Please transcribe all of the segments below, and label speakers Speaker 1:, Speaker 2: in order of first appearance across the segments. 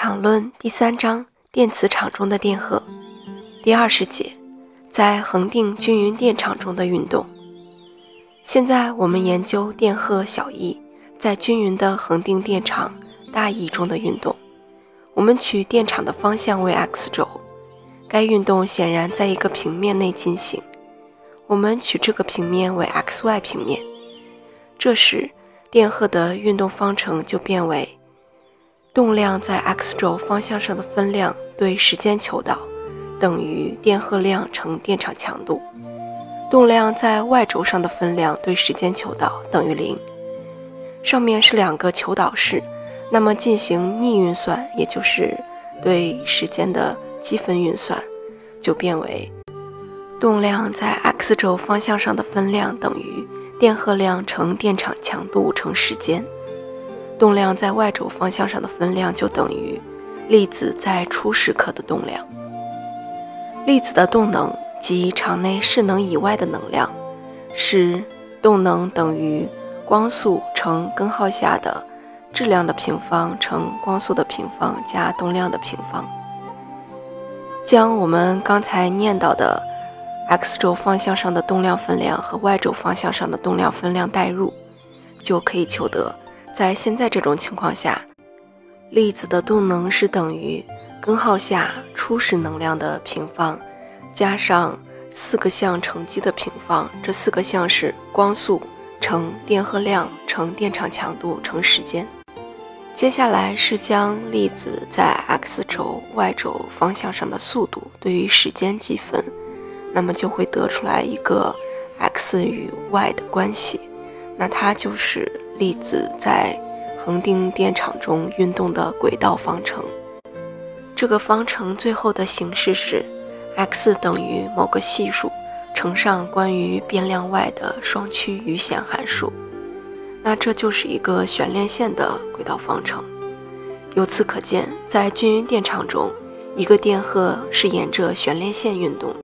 Speaker 1: 场论第三章电磁场中的电荷，第二十节，在恒定均匀电场中的运动。现在我们研究电荷小 e 在均匀的恒定电场大 E 中的运动。我们取电场的方向为 x 轴，该运动显然在一个平面内进行。我们取这个平面为 xy 平面。这时，电荷的运动方程就变为。动量在 x 轴方向上的分量对时间求导等于电荷量乘电场强度。动量在 y 轴上的分量对时间求导等于零。上面是两个求导式，那么进行逆运算，也就是对时间的积分运算，就变为动量在 x 轴方向上的分量等于电荷量乘电场强度乘时间。动量在 y 轴方向上的分量就等于粒子在初始刻的动量。粒子的动能及场内势能以外的能量是动能等于光速乘根号下的质量的平方乘光速的平方加动量的平方。将我们刚才念到的 x 轴方向上的动量分量和 y 轴方向上的动量分量代入，就可以求得。在现在这种情况下，粒子的动能是等于根号下初始能量的平方，加上四个项乘积的平方。这四个项是光速乘电荷量乘电场强度乘时间。接下来是将粒子在 x 轴、y 轴方向上的速度对于时间积分，那么就会得出来一个 x 与 y 的关系，那它就是。粒子在恒定电场中运动的轨道方程，这个方程最后的形式是 x 等于某个系数乘上关于变量 y 的双曲余弦函数。那这就是一个悬链线的轨道方程。由此可见，在均匀电场中，一个电荷是沿着悬链线运动。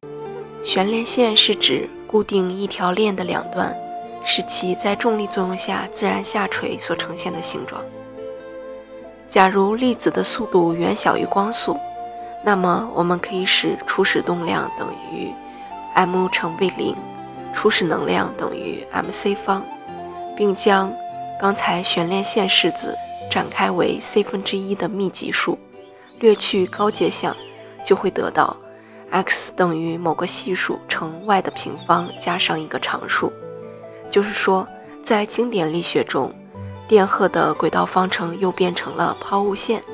Speaker 1: 悬链线是指固定一条链的两端。使其在重力作用下自然下垂所呈现的形状。假如粒子的速度远小于光速，那么我们可以使初始动量等于 m 乘 v 零，初始能量等于 m c 方，并将刚才悬链线式子展开为 c 分之一的密集数，略去高阶项，就会得到 x 等于某个系数乘 y 的平方加上一个常数。就是说，在经典力学中，电荷的轨道方程又变成了抛物线。